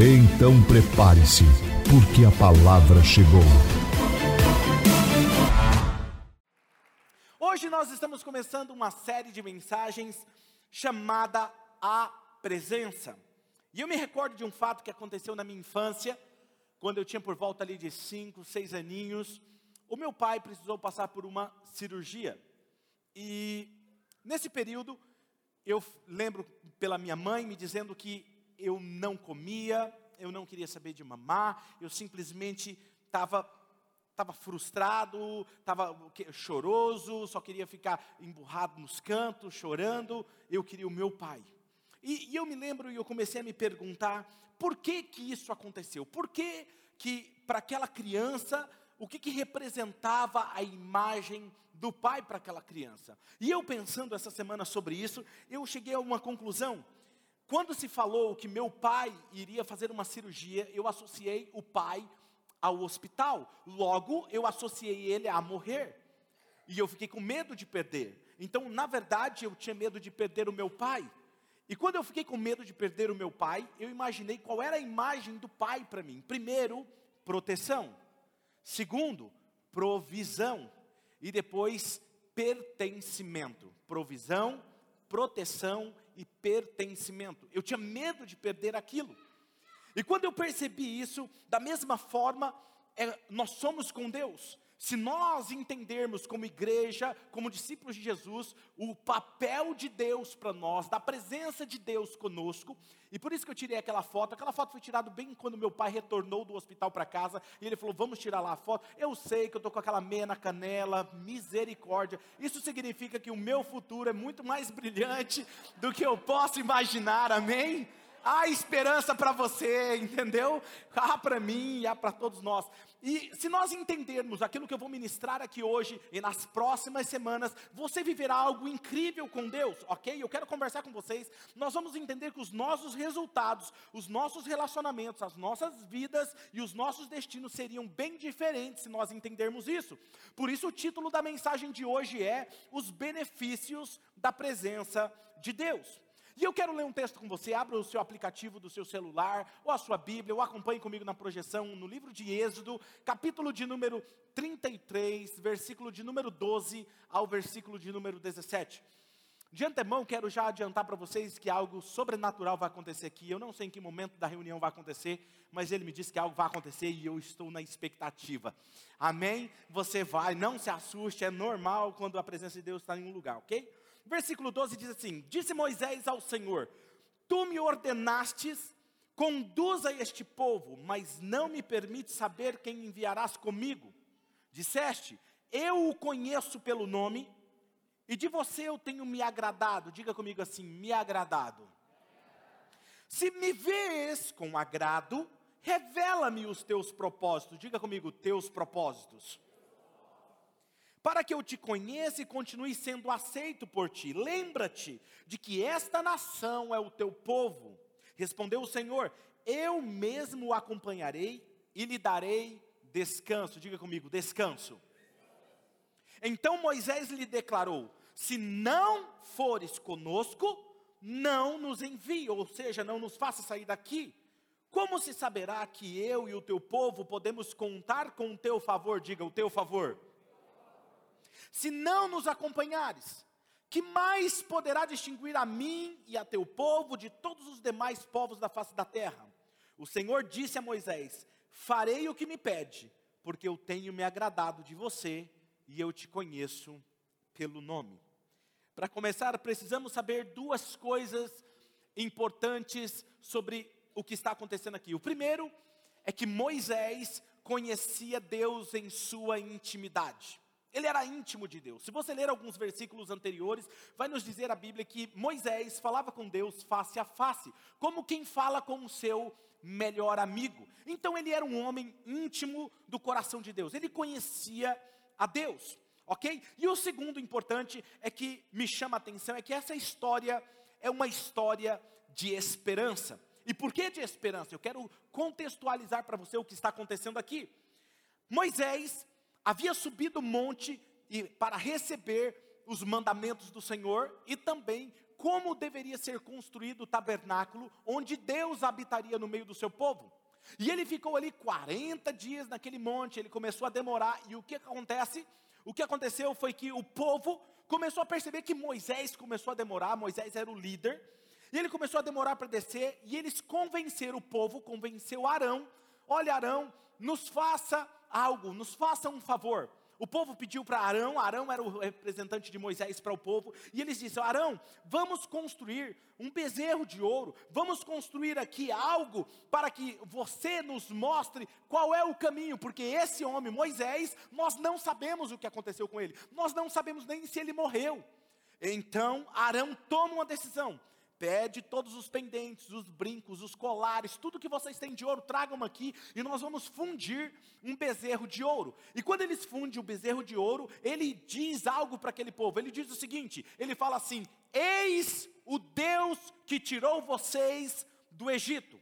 Então prepare-se, porque a palavra chegou. Hoje nós estamos começando uma série de mensagens chamada A Presença. E eu me recordo de um fato que aconteceu na minha infância, quando eu tinha por volta ali de 5, 6 aninhos. O meu pai precisou passar por uma cirurgia. E nesse período, eu lembro pela minha mãe me dizendo que eu não comia, eu não queria saber de mamar, eu simplesmente estava estava frustrado, estava choroso, só queria ficar emburrado nos cantos, chorando. Eu queria o meu pai. E, e, eu me lembro e eu comecei a me perguntar por que que isso aconteceu? Por que que para aquela criança o que que representava a imagem do pai para aquela criança? E eu pensando essa semana sobre isso, eu cheguei a uma conclusão quando se falou que meu pai iria fazer uma cirurgia, eu associei o pai ao hospital. Logo, eu associei ele a morrer. E eu fiquei com medo de perder. Então, na verdade, eu tinha medo de perder o meu pai. E quando eu fiquei com medo de perder o meu pai, eu imaginei qual era a imagem do pai para mim. Primeiro, proteção. Segundo, provisão. E depois, pertencimento. Provisão, proteção e pertencimento. Eu tinha medo de perder aquilo. E quando eu percebi isso, da mesma forma, é, nós somos com Deus. Se nós entendermos como igreja, como discípulos de Jesus, o papel de Deus para nós, da presença de Deus conosco, e por isso que eu tirei aquela foto. Aquela foto foi tirada bem quando meu pai retornou do hospital para casa, e ele falou: Vamos tirar lá a foto. Eu sei que eu estou com aquela meia na canela, misericórdia. Isso significa que o meu futuro é muito mais brilhante do que eu posso imaginar, amém? há esperança para você, entendeu? Há para mim e há para todos nós. E se nós entendermos aquilo que eu vou ministrar aqui hoje e nas próximas semanas, você viverá algo incrível com Deus, ok? Eu quero conversar com vocês. Nós vamos entender que os nossos resultados, os nossos relacionamentos, as nossas vidas e os nossos destinos seriam bem diferentes se nós entendermos isso. Por isso, o título da mensagem de hoje é Os Benefícios da Presença de Deus. E eu quero ler um texto com você. Abra o seu aplicativo do seu celular, ou a sua Bíblia, ou acompanhe comigo na projeção no livro de Êxodo, capítulo de número 33, versículo de número 12 ao versículo de número 17. De antemão, quero já adiantar para vocês que algo sobrenatural vai acontecer aqui. Eu não sei em que momento da reunião vai acontecer, mas ele me disse que algo vai acontecer e eu estou na expectativa. Amém? Você vai, não se assuste, é normal quando a presença de Deus está em um lugar, ok? Versículo 12 diz assim: Disse Moisés ao Senhor: Tu me ordenastes, conduza este povo, mas não me permite saber quem enviarás comigo. Disseste: Eu o conheço pelo nome, e de você eu tenho me agradado. Diga comigo assim: me agradado. Se me vês com agrado, revela-me os teus propósitos. Diga comigo, teus propósitos para que eu te conheça e continue sendo aceito por ti. Lembra-te de que esta nação é o teu povo. Respondeu o Senhor: Eu mesmo o acompanharei e lhe darei descanso. Diga comigo, descanso. Então Moisés lhe declarou: Se não fores conosco, não nos envie, ou seja, não nos faça sair daqui. Como se saberá que eu e o teu povo podemos contar com o teu favor? Diga o teu favor se não nos acompanhares, que mais poderá distinguir a mim e a teu povo de todos os demais povos da face da terra? O Senhor disse a Moisés: Farei o que me pede, porque eu tenho me agradado de você e eu te conheço pelo nome. Para começar, precisamos saber duas coisas importantes sobre o que está acontecendo aqui. O primeiro é que Moisés conhecia Deus em sua intimidade. Ele era íntimo de Deus. Se você ler alguns versículos anteriores, vai nos dizer a Bíblia que Moisés falava com Deus face a face, como quem fala com o seu melhor amigo. Então ele era um homem íntimo do coração de Deus. Ele conhecia a Deus, ok? E o segundo importante é que me chama a atenção é que essa história é uma história de esperança. E por que de esperança? Eu quero contextualizar para você o que está acontecendo aqui. Moisés havia subido o monte para receber os mandamentos do Senhor e também como deveria ser construído o tabernáculo onde Deus habitaria no meio do seu povo. E ele ficou ali 40 dias naquele monte, ele começou a demorar, e o que acontece? O que aconteceu foi que o povo começou a perceber que Moisés começou a demorar, Moisés era o líder, e ele começou a demorar para descer, e eles convenceram o povo, convenceu Arão, olha Arão, nos faça algo, nos faça um favor. O povo pediu para Arão, Arão era o representante de Moisés para o povo, e eles disseram: Arão, vamos construir um bezerro de ouro, vamos construir aqui algo para que você nos mostre qual é o caminho, porque esse homem, Moisés, nós não sabemos o que aconteceu com ele, nós não sabemos nem se ele morreu. Então Arão toma uma decisão: Pede todos os pendentes, os brincos, os colares, tudo que vocês têm de ouro, tragam aqui e nós vamos fundir um bezerro de ouro. E quando eles fundem o bezerro de ouro, ele diz algo para aquele povo. Ele diz o seguinte: ele fala assim: Eis o Deus que tirou vocês do Egito.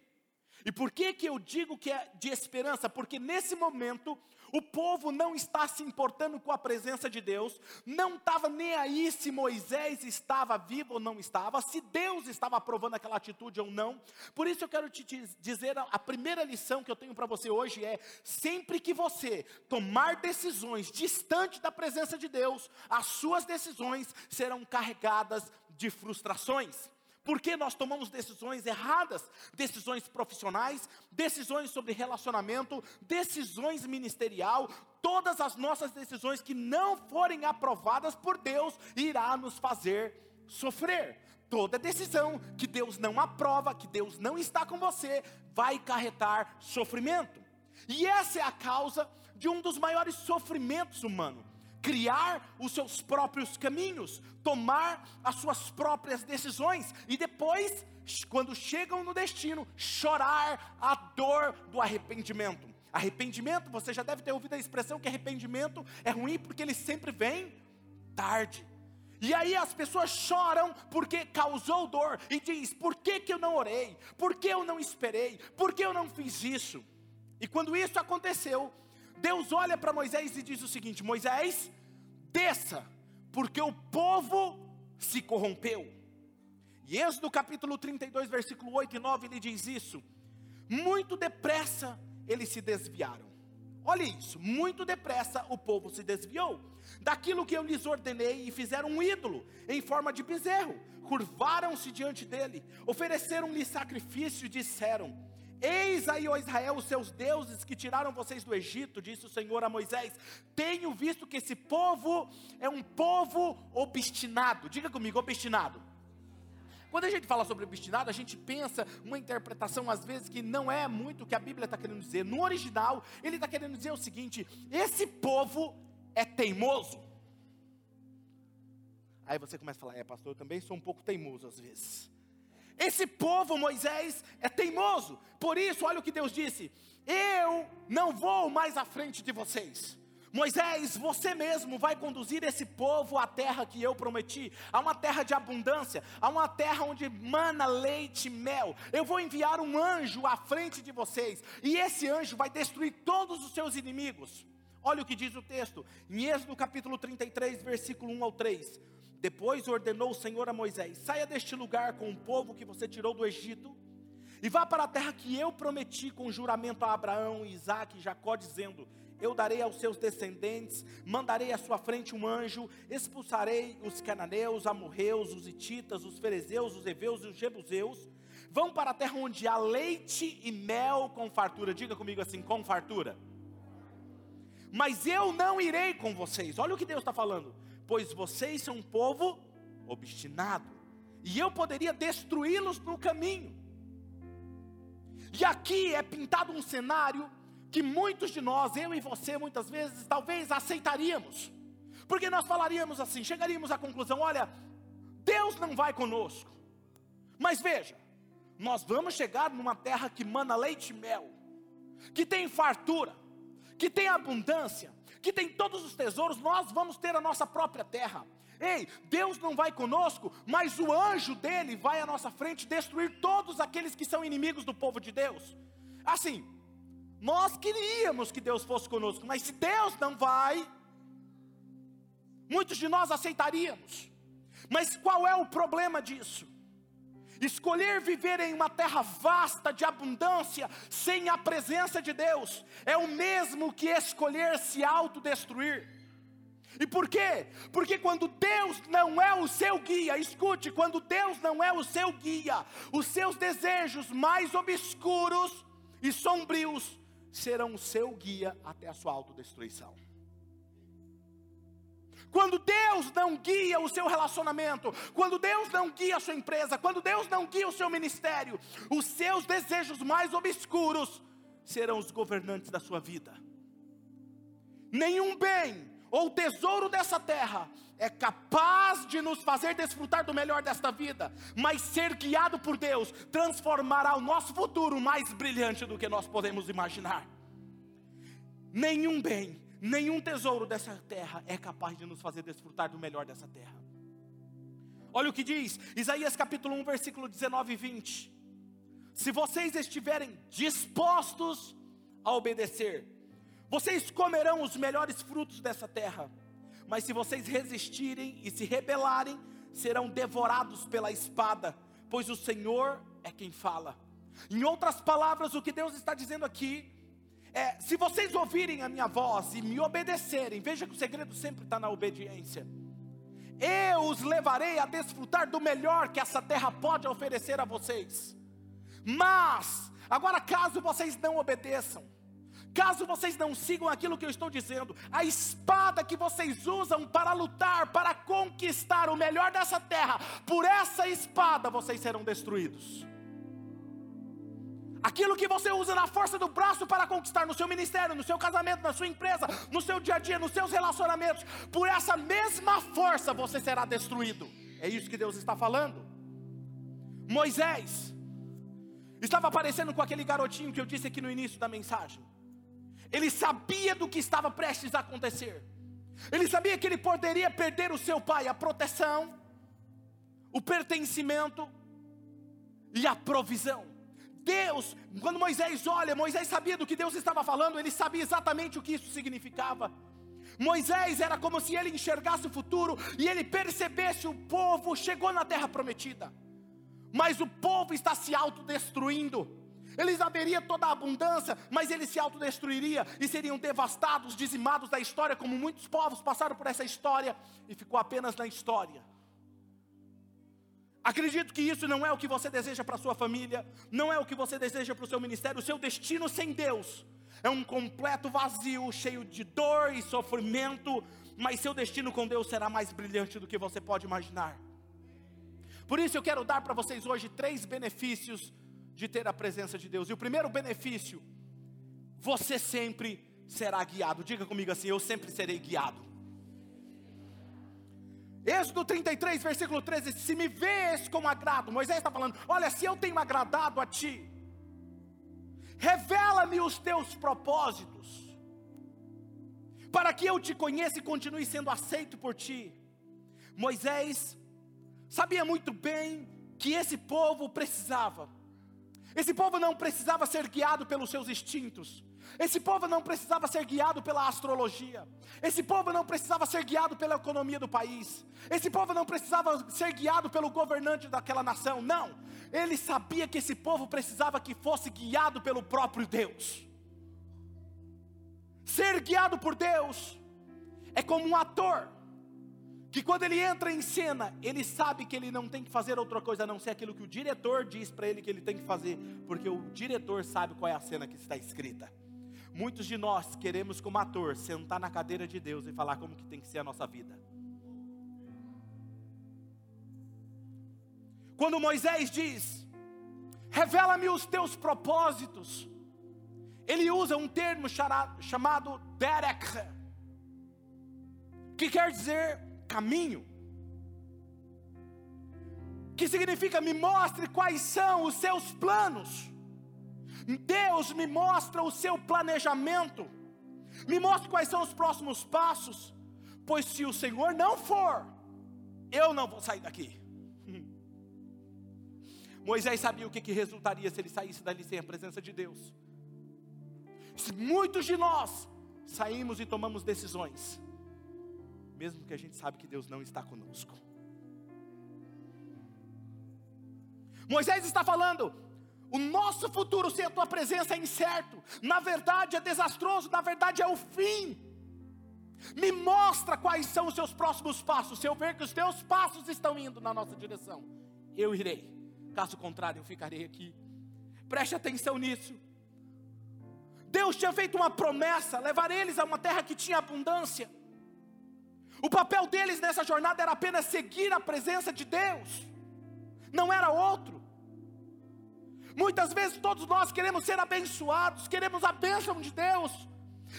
E por que que eu digo que é de esperança? Porque nesse momento o povo não está se importando com a presença de Deus, não estava nem aí se Moisés estava vivo ou não estava, se Deus estava aprovando aquela atitude ou não. Por isso eu quero te dizer, a primeira lição que eu tenho para você hoje é: sempre que você tomar decisões distante da presença de Deus, as suas decisões serão carregadas de frustrações porque nós tomamos decisões erradas, decisões profissionais, decisões sobre relacionamento, decisões ministerial, todas as nossas decisões que não forem aprovadas por Deus irá nos fazer sofrer. Toda decisão que Deus não aprova, que Deus não está com você, vai carregar sofrimento. E essa é a causa de um dos maiores sofrimentos humanos criar os seus próprios caminhos, tomar as suas próprias decisões e depois, quando chegam no destino, chorar a dor do arrependimento. Arrependimento, você já deve ter ouvido a expressão que arrependimento é ruim porque ele sempre vem tarde. E aí as pessoas choram porque causou dor e diz: "Por que que eu não orei? Por que eu não esperei? Por que eu não fiz isso?" E quando isso aconteceu, Deus olha para Moisés e diz o seguinte: Moisés, desça, porque o povo se corrompeu. E Êxodo capítulo 32, versículo 8 e 9, ele diz isso: muito depressa eles se desviaram. Olha isso, muito depressa o povo se desviou daquilo que eu lhes ordenei e fizeram um ídolo em forma de bezerro, curvaram-se diante dele, ofereceram-lhe sacrifício e disseram: Eis aí, ó Israel, os seus deuses que tiraram vocês do Egito, disse o Senhor a Moisés. Tenho visto que esse povo é um povo obstinado. Diga comigo, obstinado. Quando a gente fala sobre obstinado, a gente pensa uma interpretação, às vezes, que não é muito o que a Bíblia está querendo dizer. No original, ele está querendo dizer o seguinte: esse povo é teimoso. Aí você começa a falar, é pastor, eu também sou um pouco teimoso às vezes. Esse povo, Moisés, é teimoso. Por isso, olha o que Deus disse: Eu não vou mais à frente de vocês. Moisés, você mesmo vai conduzir esse povo à terra que eu prometi, a uma terra de abundância, a uma terra onde mana leite e mel. Eu vou enviar um anjo à frente de vocês, e esse anjo vai destruir todos os seus inimigos. Olha o que diz o texto, em Êxodo capítulo 33, versículo 1 ao 3. Depois ordenou o Senhor a Moisés: saia deste lugar com o povo que você tirou do Egito e vá para a terra que eu prometi com juramento a Abraão, Isaac e Jacó, dizendo: Eu darei aos seus descendentes, mandarei à sua frente um anjo, expulsarei os cananeus, amorreus, os ititas, os ferezeus, os heveus e os jebuseus. Vão para a terra onde há leite e mel com fartura. Diga comigo assim: com fartura. Mas eu não irei com vocês. Olha o que Deus está falando pois vocês são um povo obstinado, e eu poderia destruí-los no caminho. E aqui é pintado um cenário que muitos de nós, eu e você, muitas vezes, talvez aceitaríamos, porque nós falaríamos assim, chegaríamos à conclusão: olha, Deus não vai conosco, mas veja, nós vamos chegar numa terra que mana leite e mel, que tem fartura, que tem abundância, que tem todos os tesouros, nós vamos ter a nossa própria terra. Ei, Deus não vai conosco, mas o anjo dele vai à nossa frente destruir todos aqueles que são inimigos do povo de Deus. Assim, nós queríamos que Deus fosse conosco, mas se Deus não vai, muitos de nós aceitaríamos. Mas qual é o problema disso? Escolher viver em uma terra vasta de abundância, sem a presença de Deus, é o mesmo que escolher se autodestruir. E por quê? Porque quando Deus não é o seu guia, escute, quando Deus não é o seu guia, os seus desejos mais obscuros e sombrios serão o seu guia até a sua autodestruição. Quando Deus não guia o seu relacionamento, quando Deus não guia a sua empresa, quando Deus não guia o seu ministério, os seus desejos mais obscuros serão os governantes da sua vida. Nenhum bem ou tesouro dessa terra é capaz de nos fazer desfrutar do melhor desta vida, mas ser guiado por Deus transformará o nosso futuro mais brilhante do que nós podemos imaginar. Nenhum bem, nenhum tesouro dessa terra é capaz de nos fazer desfrutar do melhor dessa terra. Olha o que diz Isaías capítulo 1, versículo 19 e 20. Se vocês estiverem dispostos a obedecer, vocês comerão os melhores frutos dessa terra. Mas se vocês resistirem e se rebelarem, serão devorados pela espada, pois o Senhor é quem fala. Em outras palavras, o que Deus está dizendo aqui é: se vocês ouvirem a minha voz e me obedecerem, veja que o segredo sempre está na obediência. Eu os levarei a desfrutar do melhor que essa terra pode oferecer a vocês. Mas, agora, caso vocês não obedeçam, Caso vocês não sigam aquilo que eu estou dizendo, a espada que vocês usam para lutar, para conquistar o melhor dessa terra, por essa espada vocês serão destruídos. Aquilo que você usa na força do braço para conquistar no seu ministério, no seu casamento, na sua empresa, no seu dia a dia, nos seus relacionamentos, por essa mesma força você será destruído. É isso que Deus está falando. Moisés estava aparecendo com aquele garotinho que eu disse aqui no início da mensagem. Ele sabia do que estava prestes a acontecer. Ele sabia que ele poderia perder o seu pai, a proteção, o pertencimento e a provisão. Deus, quando Moisés olha, Moisés sabia do que Deus estava falando, ele sabia exatamente o que isso significava. Moisés era como se ele enxergasse o futuro e ele percebesse o povo chegou na terra prometida, mas o povo está se autodestruindo. Eles haveriam toda a abundância, mas eles se autodestruiriam e seriam devastados, dizimados da história, como muitos povos passaram por essa história e ficou apenas na história. Acredito que isso não é o que você deseja para a sua família, não é o que você deseja para o seu ministério, o seu destino sem Deus é um completo vazio, cheio de dor e sofrimento, mas seu destino com Deus será mais brilhante do que você pode imaginar. Por isso eu quero dar para vocês hoje três benefícios de ter a presença de Deus. E o primeiro benefício, você sempre será guiado. Diga comigo assim: eu sempre serei guiado. Êxodo 33, versículo 13: Se me vês com agrado, Moisés está falando: Olha, se eu tenho agradado a ti, revela-me os teus propósitos, para que eu te conheça e continue sendo aceito por ti. Moisés sabia muito bem que esse povo precisava esse povo não precisava ser guiado pelos seus instintos. Esse povo não precisava ser guiado pela astrologia. Esse povo não precisava ser guiado pela economia do país. Esse povo não precisava ser guiado pelo governante daquela nação. Não. Ele sabia que esse povo precisava que fosse guiado pelo próprio Deus. Ser guiado por Deus é como um ator que quando ele entra em cena, ele sabe que ele não tem que fazer outra coisa a não ser aquilo que o diretor diz para ele que ele tem que fazer, porque o diretor sabe qual é a cena que está escrita. Muitos de nós queremos, como ator, sentar na cadeira de Deus e falar como que tem que ser a nossa vida. Quando Moisés diz: Revela-me os teus propósitos, ele usa um termo chamado Derek, que quer dizer caminho. que significa me mostre quais são os seus planos. Deus me mostra o seu planejamento, me mostre quais são os próximos passos, pois se o Senhor não for, eu não vou sair daqui. Moisés sabia o que, que resultaria se ele saísse dali sem a presença de Deus. Muitos de nós saímos e tomamos decisões, mesmo que a gente sabe que Deus não está conosco. Moisés está falando, o nosso futuro sem a tua presença é incerto, na verdade é desastroso, na verdade é o fim. Me mostra quais são os seus próximos passos. Se eu ver que os teus passos estão indo na nossa direção, eu irei. Caso contrário, eu ficarei aqui. Preste atenção nisso. Deus tinha feito uma promessa, levar eles a uma terra que tinha abundância. O papel deles nessa jornada era apenas seguir a presença de Deus, não era outro. Muitas vezes todos nós queremos ser abençoados, queremos a bênção de Deus,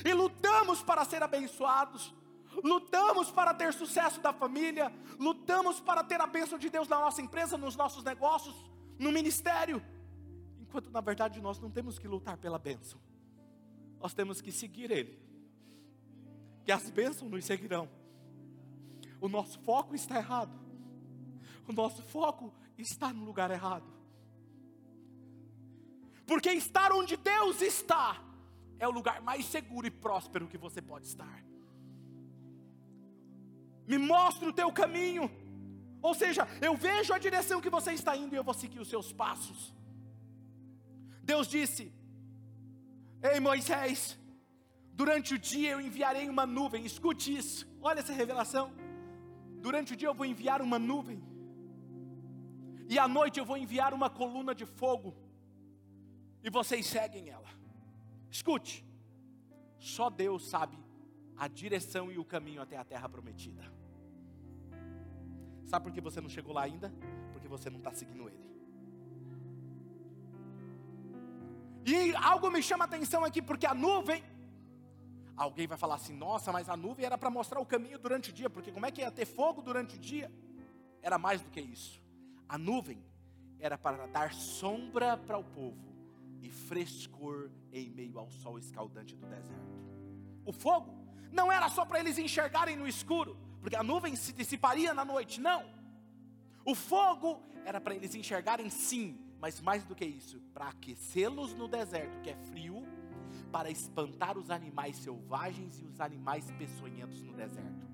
e lutamos para ser abençoados, lutamos para ter sucesso da família, lutamos para ter a bênção de Deus na nossa empresa, nos nossos negócios, no ministério, enquanto na verdade nós não temos que lutar pela bênção, nós temos que seguir Ele, que as bênçãos nos seguirão. O nosso foco está errado, o nosso foco está no lugar errado, porque estar onde Deus está é o lugar mais seguro e próspero que você pode estar. Me mostra o teu caminho. Ou seja, eu vejo a direção que você está indo e eu vou seguir os seus passos. Deus disse: Ei Moisés, durante o dia eu enviarei uma nuvem. Escute isso, olha essa revelação. Durante o dia eu vou enviar uma nuvem, e à noite eu vou enviar uma coluna de fogo, e vocês seguem ela. Escute, só Deus sabe a direção e o caminho até a terra prometida. Sabe por que você não chegou lá ainda? Porque você não está seguindo Ele. E algo me chama a atenção aqui, porque a nuvem, alguém vai falar assim: nossa, mas a nuvem era para mostrar o caminho durante o dia, porque como é que ia ter fogo durante o dia? Era mais do que isso. A nuvem era para dar sombra para o povo e frescor em meio ao sol escaldante do deserto. O fogo não era só para eles enxergarem no escuro, porque a nuvem se dissiparia na noite, não. O fogo era para eles enxergarem sim, mas mais do que isso, para aquecê-los no deserto, que é frio, para espantar os animais selvagens e os animais peçonhentos no deserto.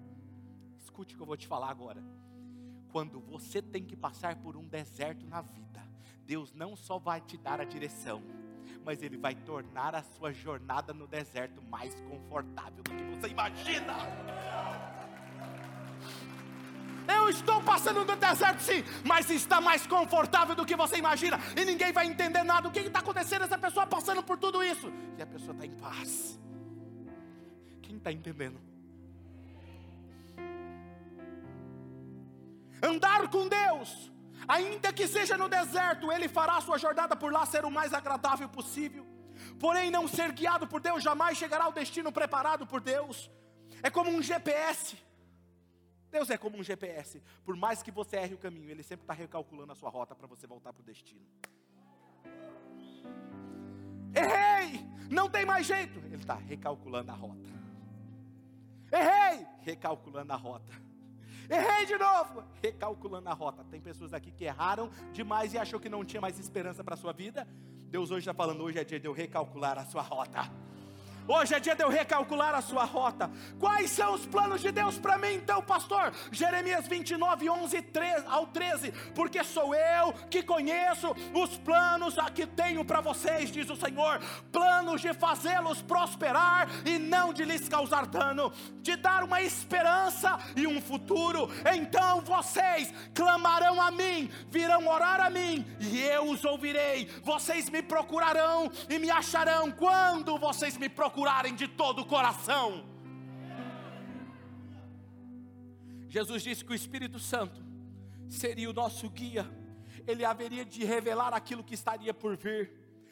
Escute o que eu vou te falar agora. Quando você tem que passar por um deserto na vida, Deus não só vai te dar a direção, mas Ele vai tornar a sua jornada no deserto mais confortável do que você imagina. Eu estou passando no deserto sim, mas está mais confortável do que você imagina, e ninguém vai entender nada. O que está acontecendo? Essa pessoa passando por tudo isso, e a pessoa está em paz. Quem está entendendo? Andar com Deus Ainda que seja no deserto, ele fará sua jornada por lá ser o mais agradável possível. Porém, não ser guiado por Deus jamais chegará ao destino preparado por Deus. É como um GPS. Deus é como um GPS. Por mais que você erre o caminho, Ele sempre está recalculando a sua rota para você voltar para o destino. Errei! Não tem mais jeito. Ele está recalculando a rota. Errei! Recalculando a rota. Errei de novo, recalculando a rota. Tem pessoas aqui que erraram demais e achou que não tinha mais esperança para a sua vida. Deus hoje está falando: hoje é dia de eu recalcular a sua rota. Hoje é dia de eu recalcular a sua rota. Quais são os planos de Deus para mim, então, pastor? Jeremias 29, 11 13, ao 13. Porque sou eu que conheço os planos que tenho para vocês, diz o Senhor: planos de fazê-los prosperar e não de lhes causar dano, de dar uma esperança e um futuro. Então vocês clamarão a mim, virão orar a mim, e eu os ouvirei. Vocês me procurarão e me acharão quando vocês me procurarem procurarem de todo o coração. Jesus disse que o Espírito Santo seria o nosso guia, ele haveria de revelar aquilo que estaria por vir,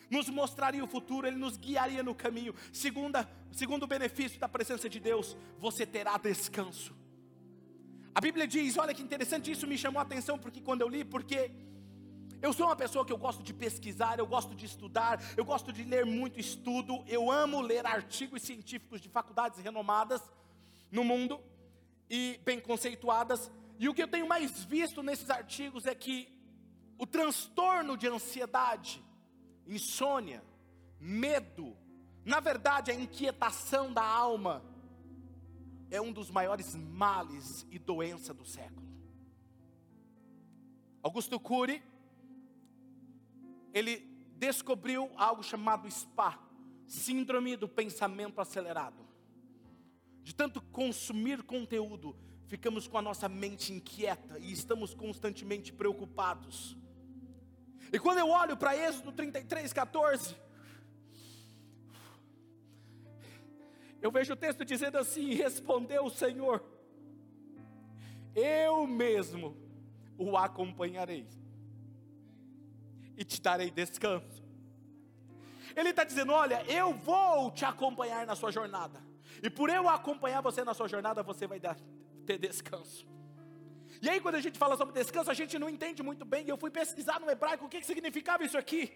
nos mostraria o futuro, ele nos guiaria no caminho. Segunda, segundo o benefício da presença de Deus, você terá descanso. A Bíblia diz, olha que interessante, isso me chamou a atenção porque quando eu li, porque eu sou uma pessoa que eu gosto de pesquisar, eu gosto de estudar, eu gosto de ler muito estudo, eu amo ler artigos científicos de faculdades renomadas no mundo e bem conceituadas. E o que eu tenho mais visto nesses artigos é que o transtorno de ansiedade, insônia, medo, na verdade a inquietação da alma, é um dos maiores males e doença do século. Augusto Cury, ele descobriu algo chamado SPA, Síndrome do Pensamento Acelerado. De tanto consumir conteúdo, ficamos com a nossa mente inquieta e estamos constantemente preocupados. E quando eu olho para Êxodo 33, 14, eu vejo o texto dizendo assim: Respondeu o Senhor, eu mesmo o acompanharei e te darei descanso. Ele está dizendo: Olha, eu vou te acompanhar na sua jornada, e por eu acompanhar você na sua jornada, você vai dar, ter descanso. E aí, quando a gente fala sobre descanso, a gente não entende muito bem, eu fui pesquisar no hebraico o que, que significava isso aqui.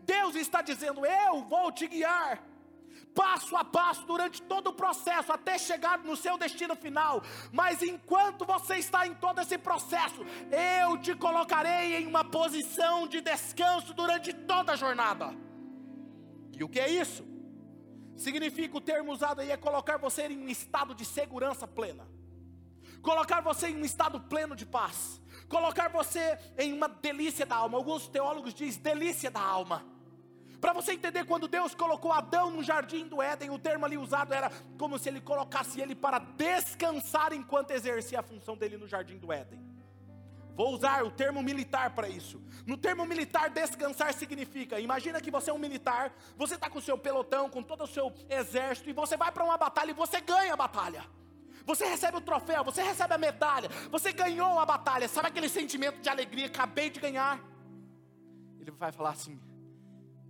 Deus está dizendo: Eu vou te guiar passo a passo durante todo o processo até chegar no seu destino final. Mas enquanto você está em todo esse processo, eu te colocarei em uma posição de descanso durante toda a jornada. E o que é isso? Significa o termo usado aí é colocar você em um estado de segurança plena. Colocar você em um estado pleno de paz. Colocar você em uma delícia da alma. Alguns teólogos dizem delícia da alma para você entender, quando Deus colocou Adão no jardim do Éden, o termo ali usado era como se ele colocasse ele para descansar enquanto exercia a função dele no jardim do Éden. Vou usar o termo militar para isso. No termo militar, descansar significa: imagina que você é um militar, você está com o seu pelotão, com todo o seu exército, e você vai para uma batalha e você ganha a batalha. Você recebe o troféu, você recebe a medalha, você ganhou a batalha. Sabe aquele sentimento de alegria? Acabei de ganhar. Ele vai falar assim: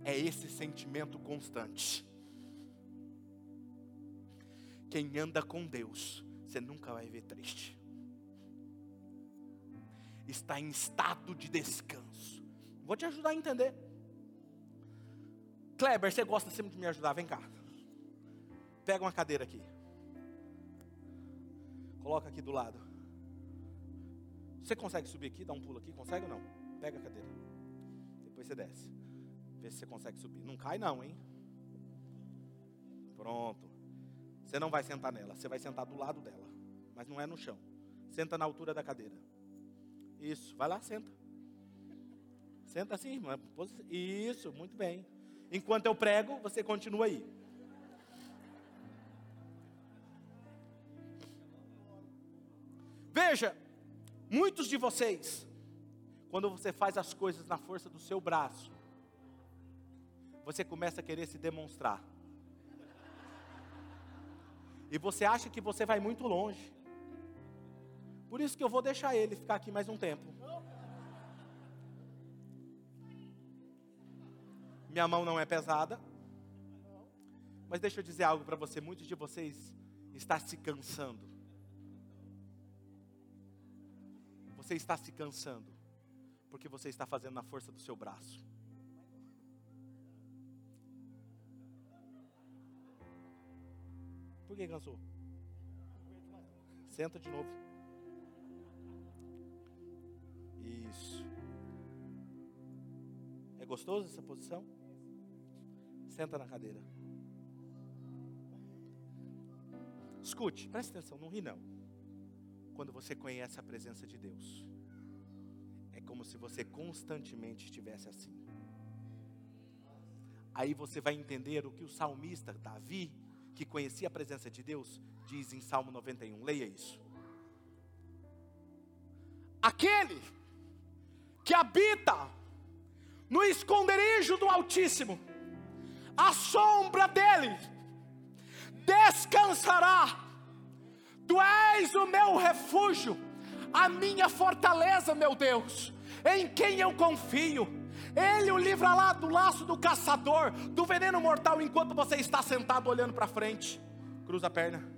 é esse sentimento constante. Quem anda com Deus, você nunca vai ver triste. Está em estado de descanso. Vou te ajudar a entender. Kleber, você gosta sempre de me ajudar? Vem cá. Pega uma cadeira aqui. Coloca aqui do lado. Você consegue subir aqui, dar um pulo aqui? Consegue ou não? Pega a cadeira. Depois você desce. Vê se você consegue subir. Não cai não, hein? Pronto. Você não vai sentar nela, você vai sentar do lado dela, mas não é no chão. Senta na altura da cadeira. Isso, vai lá, senta. Senta assim, irmã. Isso, muito bem. Enquanto eu prego, você continua aí. Veja, muitos de vocês, quando você faz as coisas na força do seu braço, você começa a querer se demonstrar. E você acha que você vai muito longe. Por isso que eu vou deixar ele ficar aqui mais um tempo. Minha mão não é pesada. Mas deixa eu dizer algo para você: muitos de vocês está se cansando. Você está se cansando porque você está fazendo na força do seu braço. Por que cansou? Senta de novo. Isso. É gostoso essa posição? Senta na cadeira. Escute, preste atenção, não ri não. Quando você conhece a presença de Deus, é como se você constantemente estivesse assim. Aí você vai entender o que o salmista Davi que conhecia a presença de Deus, diz em Salmo 91, leia isso. Aquele que habita no esconderijo do Altíssimo, a sombra dele descansará. Tu és o meu refúgio, a minha fortaleza, meu Deus, em quem eu confio ele o livra lá do laço do caçador, do veneno mortal, enquanto você está sentado olhando para frente. Cruza a perna.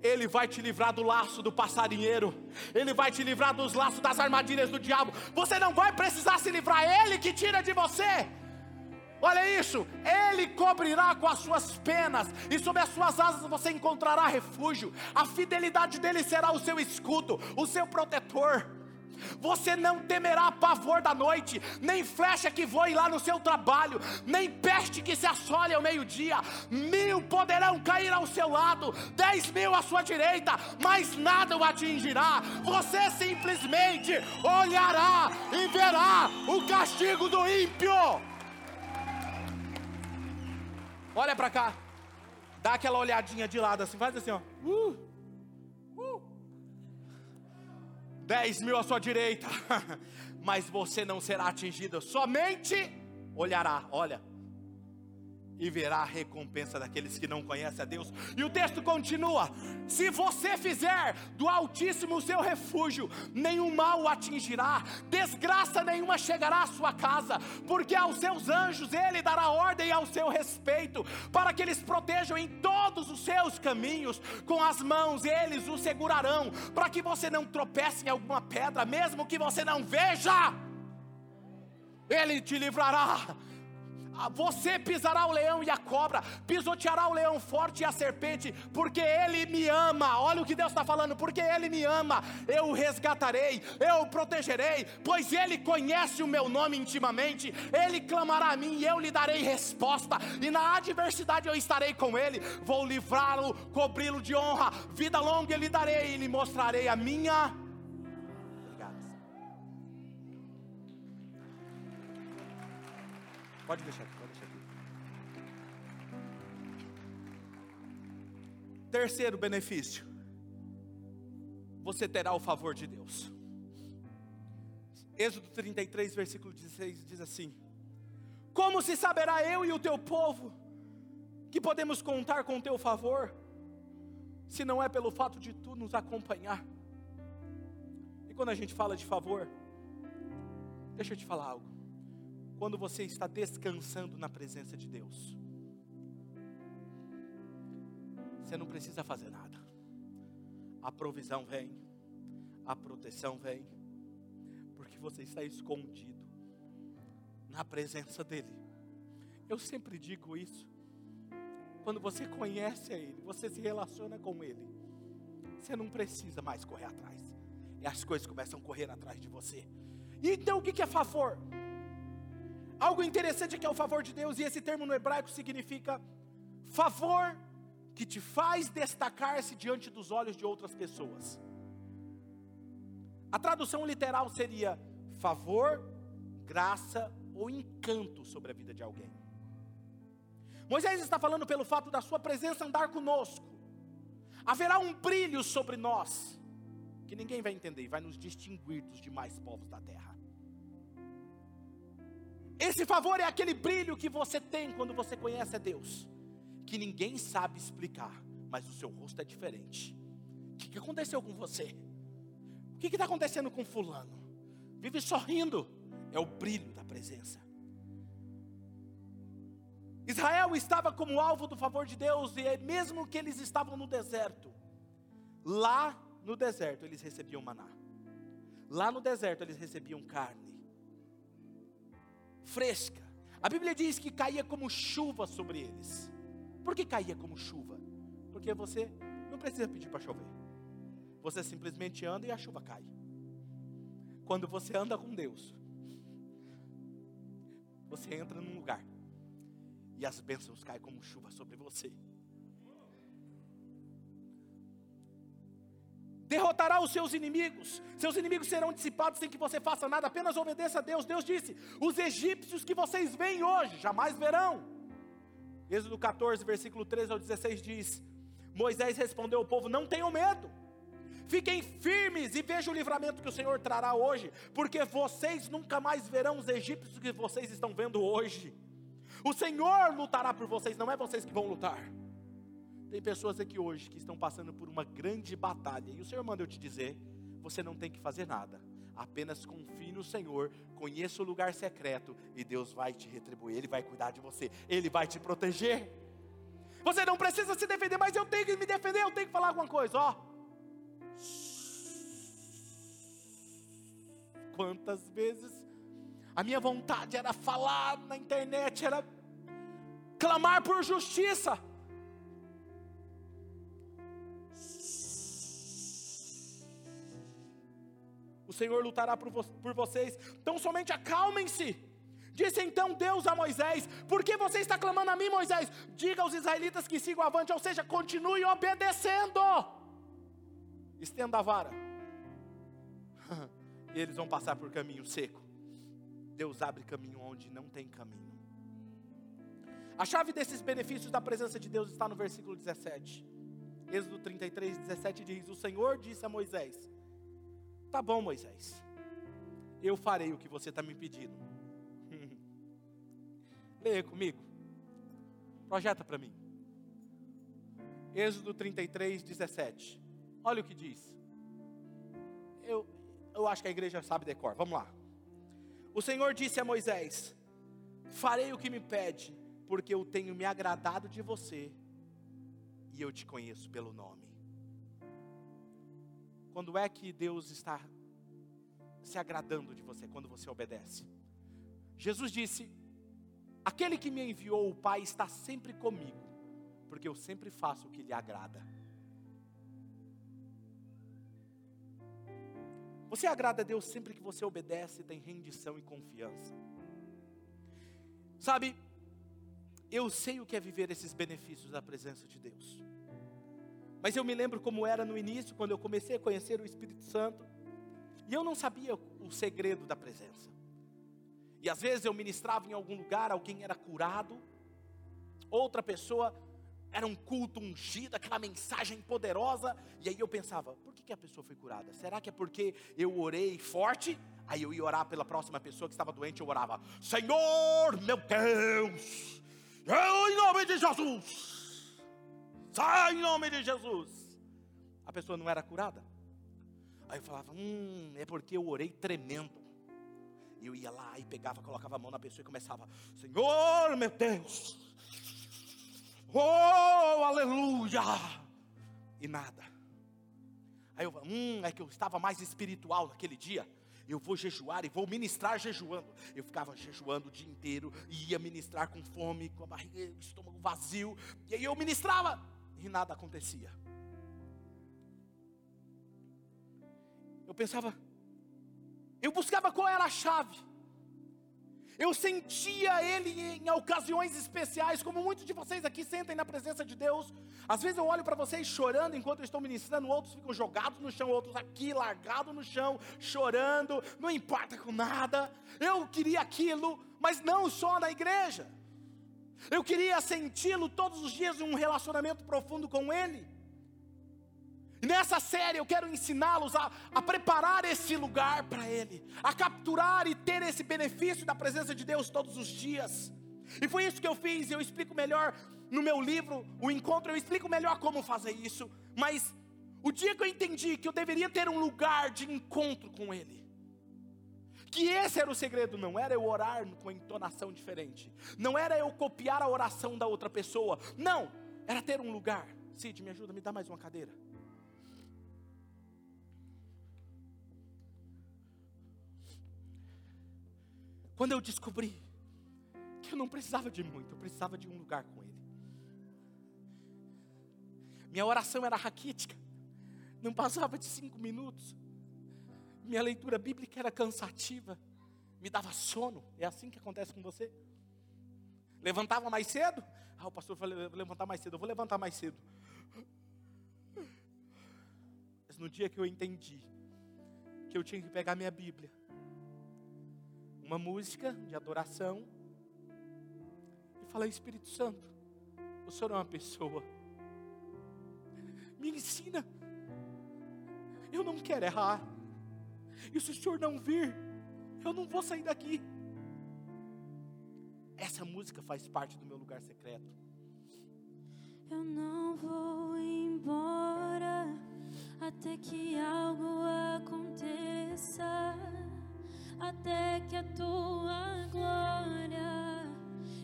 Ele vai te livrar do laço do passarinheiro, Ele vai te livrar dos laços das armadilhas do diabo. Você não vai precisar se livrar, Ele que tira de você. Olha isso, Ele cobrirá com as suas penas, e sob as suas asas você encontrará refúgio. A fidelidade dele será o seu escudo, o seu protetor. Você não temerá pavor da noite, nem flecha que voe lá no seu trabalho, nem peste que se assole ao meio-dia. Mil poderão cair ao seu lado, dez mil à sua direita, mas nada o atingirá. Você simplesmente olhará e verá o castigo do ímpio. Olha para cá, dá aquela olhadinha de lado assim, faz assim, ó. Uh. 10 mil à sua direita, mas você não será atingido, somente olhará, olha, e verá a recompensa daqueles que não conhecem a Deus. E o texto continua: se você fizer do Altíssimo o seu refúgio, nenhum mal o atingirá, desgraça nenhuma chegará à sua casa, porque aos seus anjos ele dará ordem ao seu respeito, para que eles protejam em todos os seus caminhos, com as mãos eles o segurarão, para que você não tropece em alguma pedra, mesmo que você não veja. Ele te livrará você pisará o leão e a cobra, pisoteará o leão forte e a serpente, porque Ele me ama. Olha o que Deus está falando, porque Ele me ama, eu o resgatarei, eu o protegerei, pois Ele conhece o meu nome intimamente. Ele clamará a mim e eu lhe darei resposta, e na adversidade eu estarei com Ele. Vou livrá-lo, cobri-lo de honra, vida longa lhe darei e lhe mostrarei a minha. Pode deixar aqui, pode deixar aqui. Terceiro benefício: você terá o favor de Deus. Êxodo 33, versículo 16 diz assim: Como se saberá eu e o teu povo que podemos contar com o teu favor, se não é pelo fato de tu nos acompanhar? E quando a gente fala de favor, deixa eu te falar algo quando você está descansando na presença de Deus. Você não precisa fazer nada. A provisão vem, a proteção vem, porque você está escondido na presença dEle. Eu sempre digo isso. Quando você conhece a Ele, você se relaciona com Ele, você não precisa mais correr atrás. E as coisas começam a correr atrás de você. E então o que é favor? Algo interessante é que é o favor de Deus, e esse termo no hebraico significa favor que te faz destacar-se diante dos olhos de outras pessoas. A tradução literal seria favor, graça ou encanto sobre a vida de alguém. Moisés está falando pelo fato da sua presença andar conosco. Haverá um brilho sobre nós que ninguém vai entender e vai nos distinguir dos demais povos da terra. Esse favor é aquele brilho que você tem quando você conhece a Deus, que ninguém sabe explicar, mas o seu rosto é diferente. O que, que aconteceu com você? O que está acontecendo com Fulano? Vive sorrindo, é o brilho da presença. Israel estava como alvo do favor de Deus, e mesmo que eles estavam no deserto, lá no deserto eles recebiam maná, lá no deserto eles recebiam carne, fresca. A Bíblia diz que caía como chuva sobre eles. Por que caía como chuva? Porque você não precisa pedir para chover. Você simplesmente anda e a chuva cai. Quando você anda com Deus, você entra num lugar e as bênçãos caem como chuva sobre você. Derrotará os seus inimigos, seus inimigos serão dissipados sem que você faça nada, apenas obedeça a Deus. Deus disse: Os egípcios que vocês veem hoje, jamais verão. Êxodo 14, versículo 13 ao 16 diz: Moisés respondeu ao povo: Não tenham medo, fiquem firmes e vejam o livramento que o Senhor trará hoje, porque vocês nunca mais verão os egípcios que vocês estão vendo hoje. O Senhor lutará por vocês, não é vocês que vão lutar. Tem pessoas aqui hoje que estão passando por uma grande batalha, e o Senhor manda eu te dizer: você não tem que fazer nada, apenas confie no Senhor, conheça o lugar secreto, e Deus vai te retribuir, Ele vai cuidar de você, Ele vai te proteger. Você não precisa se defender, mas eu tenho que me defender, eu tenho que falar alguma coisa, ó. Quantas vezes a minha vontade era falar na internet, era clamar por justiça. Senhor lutará por, vo por vocês, então somente acalmem-se. Disse então Deus a Moisés: Por que você está clamando a mim, Moisés? Diga aos israelitas que sigam avante, ou seja, continue obedecendo. Estenda a vara. e eles vão passar por caminho seco. Deus abre caminho onde não tem caminho. A chave desses benefícios da presença de Deus está no versículo 17. Êxodo 33, 17 diz: O Senhor disse a Moisés: Tá bom, Moisés, eu farei o que você está me pedindo Leia comigo. Projeta para mim. Êxodo 33, 17. Olha o que diz. Eu, eu acho que a igreja sabe decor. Vamos lá. O Senhor disse a Moisés: Farei o que me pede, porque eu tenho me agradado de você e eu te conheço pelo nome. Quando é que Deus está se agradando de você? Quando você obedece. Jesus disse: Aquele que me enviou, o Pai, está sempre comigo, porque eu sempre faço o que lhe agrada. Você agrada a Deus sempre que você obedece, tem rendição e confiança. Sabe, eu sei o que é viver esses benefícios da presença de Deus. Mas eu me lembro como era no início, quando eu comecei a conhecer o Espírito Santo, e eu não sabia o segredo da presença. E às vezes eu ministrava em algum lugar, alguém era curado, outra pessoa era um culto ungido, aquela mensagem poderosa, e aí eu pensava, por que, que a pessoa foi curada? Será que é porque eu orei forte? Aí eu ia orar pela próxima pessoa que estava doente, eu orava, Senhor meu Deus, em nome de Jesus, sai em nome de Jesus. A pessoa não era curada. Aí eu falava, hum, é porque eu orei tremendo. E eu ia lá e pegava, colocava a mão na pessoa e começava: Senhor meu Deus, oh aleluia, e nada. Aí eu, hum, é que eu estava mais espiritual naquele dia. Eu vou jejuar e vou ministrar jejuando. Eu ficava jejuando o dia inteiro e ia ministrar com fome, com a barriga, o estômago vazio. E aí eu ministrava e nada acontecia. Eu pensava, eu buscava qual era a chave. Eu sentia Ele em ocasiões especiais, como muitos de vocês aqui sentem na presença de Deus. Às vezes eu olho para vocês chorando enquanto eu estou ministrando, outros ficam jogados no chão, outros aqui largados no chão, chorando, não importa com nada. Eu queria aquilo, mas não só na igreja. Eu queria senti-lo todos os dias em um relacionamento profundo com Ele. E nessa série eu quero ensiná-los a, a preparar esse lugar para Ele, a capturar e ter esse benefício da presença de Deus todos os dias. E foi isso que eu fiz, eu explico melhor no meu livro, o encontro, eu explico melhor como fazer isso. Mas o dia que eu entendi que eu deveria ter um lugar de encontro com Ele, que esse era o segredo, não era eu orar com entonação diferente, não era eu copiar a oração da outra pessoa, não, era ter um lugar. Cid, me ajuda, me dá mais uma cadeira. Quando eu descobri que eu não precisava de muito, eu precisava de um lugar com Ele. Minha oração era raquítica, não passava de cinco minutos. Minha leitura bíblica era cansativa, me dava sono. É assim que acontece com você? Levantava mais cedo? Ah, o pastor falou: levantar mais cedo, eu vou levantar mais cedo. Mas no dia que eu entendi que eu tinha que pegar minha Bíblia uma música de adoração e falei: Espírito Santo, o Senhor é uma pessoa, me ensina. Eu não quero errar, e se o Senhor não vir, eu não vou sair daqui. Essa música faz parte do meu lugar secreto. Eu não vou embora até que algo aconteça até que a tua glória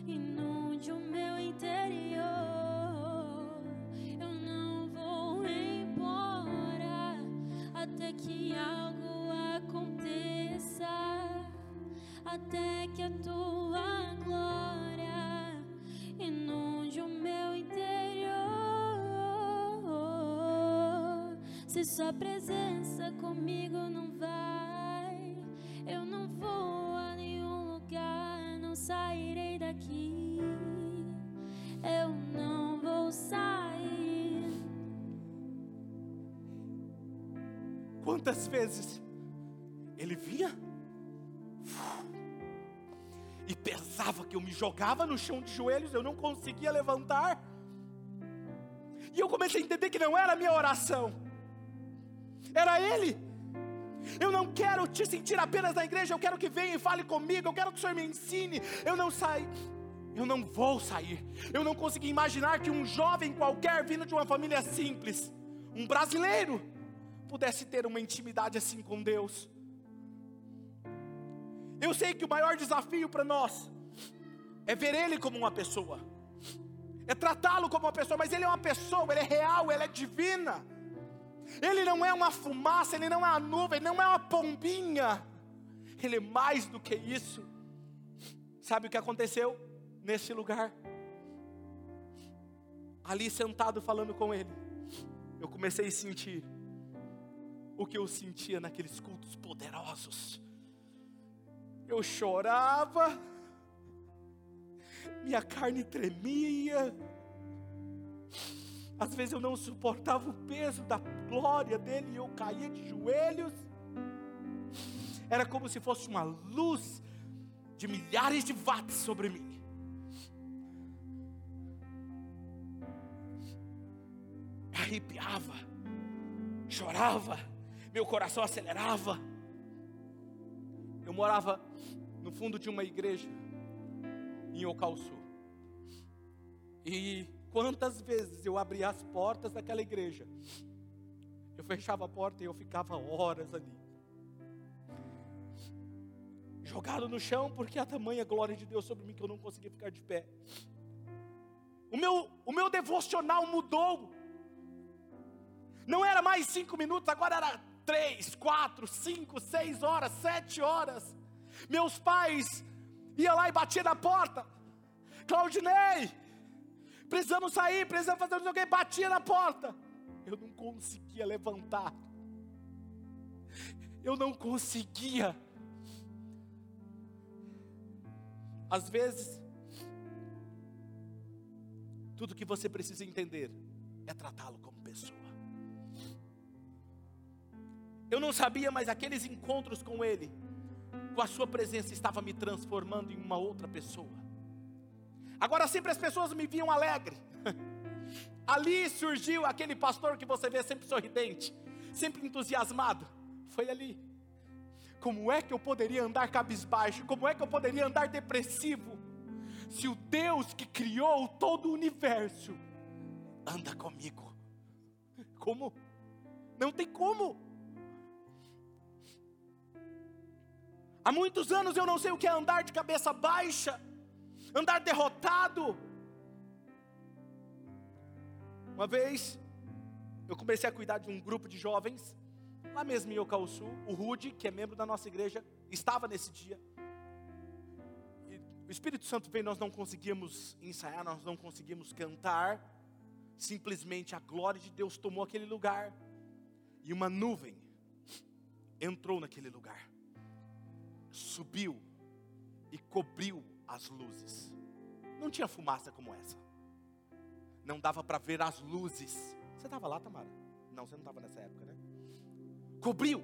inunde o meu interior. até que a tua glória inunde o meu interior. Se sua presença comigo não vai, eu não vou a nenhum lugar, não sairei daqui. Eu não vou sair. Quantas vezes ele vinha? E pesava que eu me jogava no chão de joelhos, eu não conseguia levantar. E eu comecei a entender que não era a minha oração, era Ele. Eu não quero te sentir apenas na igreja, eu quero que venha e fale comigo, eu quero que o Senhor me ensine. Eu não saio, eu não vou sair. Eu não consegui imaginar que um jovem qualquer vindo de uma família simples, um brasileiro, pudesse ter uma intimidade assim com Deus. Eu sei que o maior desafio para nós é ver Ele como uma pessoa, é tratá-lo como uma pessoa, mas Ele é uma pessoa, Ele é real, Ele é divina. Ele não é uma fumaça, Ele não é uma nuvem, Ele não é uma pombinha, Ele é mais do que isso. Sabe o que aconteceu nesse lugar? Ali sentado falando com Ele, eu comecei a sentir o que eu sentia naqueles cultos poderosos. Eu chorava, minha carne tremia, às vezes eu não suportava o peso da glória dele e eu caía de joelhos. Era como se fosse uma luz de milhares de watts sobre mim. Arrepiava, chorava, meu coração acelerava. Eu morava no fundo de uma igreja em Ocalçu. E quantas vezes eu abria as portas daquela igreja, eu fechava a porta e eu ficava horas ali. Jogado no chão, porque a tamanha glória de Deus sobre mim que eu não conseguia ficar de pé. O meu, o meu devocional mudou. Não era mais cinco minutos, agora era três, quatro, cinco, seis horas, sete horas. Meus pais iam lá e batiam na porta. Claudinei, precisamos sair, precisamos fazer o que, batia na porta. Eu não conseguia levantar. Eu não conseguia. Às vezes, tudo que você precisa entender é tratá-lo como pessoa. Eu não sabia, mas aqueles encontros com Ele, com a Sua presença, estava me transformando em uma outra pessoa. Agora sempre as pessoas me viam alegre. Ali surgiu aquele pastor que você vê sempre sorridente, sempre entusiasmado. Foi ali. Como é que eu poderia andar cabisbaixo? Como é que eu poderia andar depressivo? Se o Deus que criou todo o universo anda comigo. Como? Não tem como. Há muitos anos eu não sei o que é andar de cabeça baixa andar derrotado. Uma vez, eu comecei a cuidar de um grupo de jovens, lá mesmo em Ocauçu, o Rude, que é membro da nossa igreja, estava nesse dia. E o Espírito Santo veio, nós não conseguimos ensaiar, nós não conseguimos cantar, simplesmente a glória de Deus tomou aquele lugar, e uma nuvem entrou naquele lugar, subiu e cobriu as luzes. Não tinha fumaça como essa. Não dava para ver as luzes. Você estava lá, Tamara? Não, você não estava nessa época, né? Cobriu.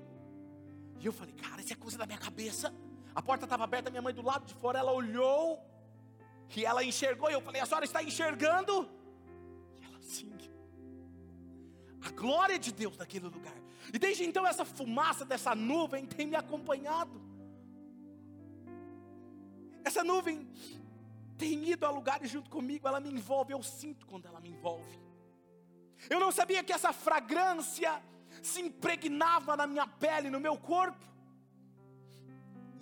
E eu falei, cara, isso é coisa da minha cabeça. A porta estava aberta, minha mãe do lado de fora, ela olhou. E ela enxergou. E eu falei, a senhora está enxergando? E ela, sim. A glória de Deus naquele lugar. E desde então, essa fumaça dessa nuvem tem me acompanhado. Essa nuvem tem ido a lugares junto comigo, ela me envolve, eu sinto quando ela me envolve. Eu não sabia que essa fragrância se impregnava na minha pele, no meu corpo.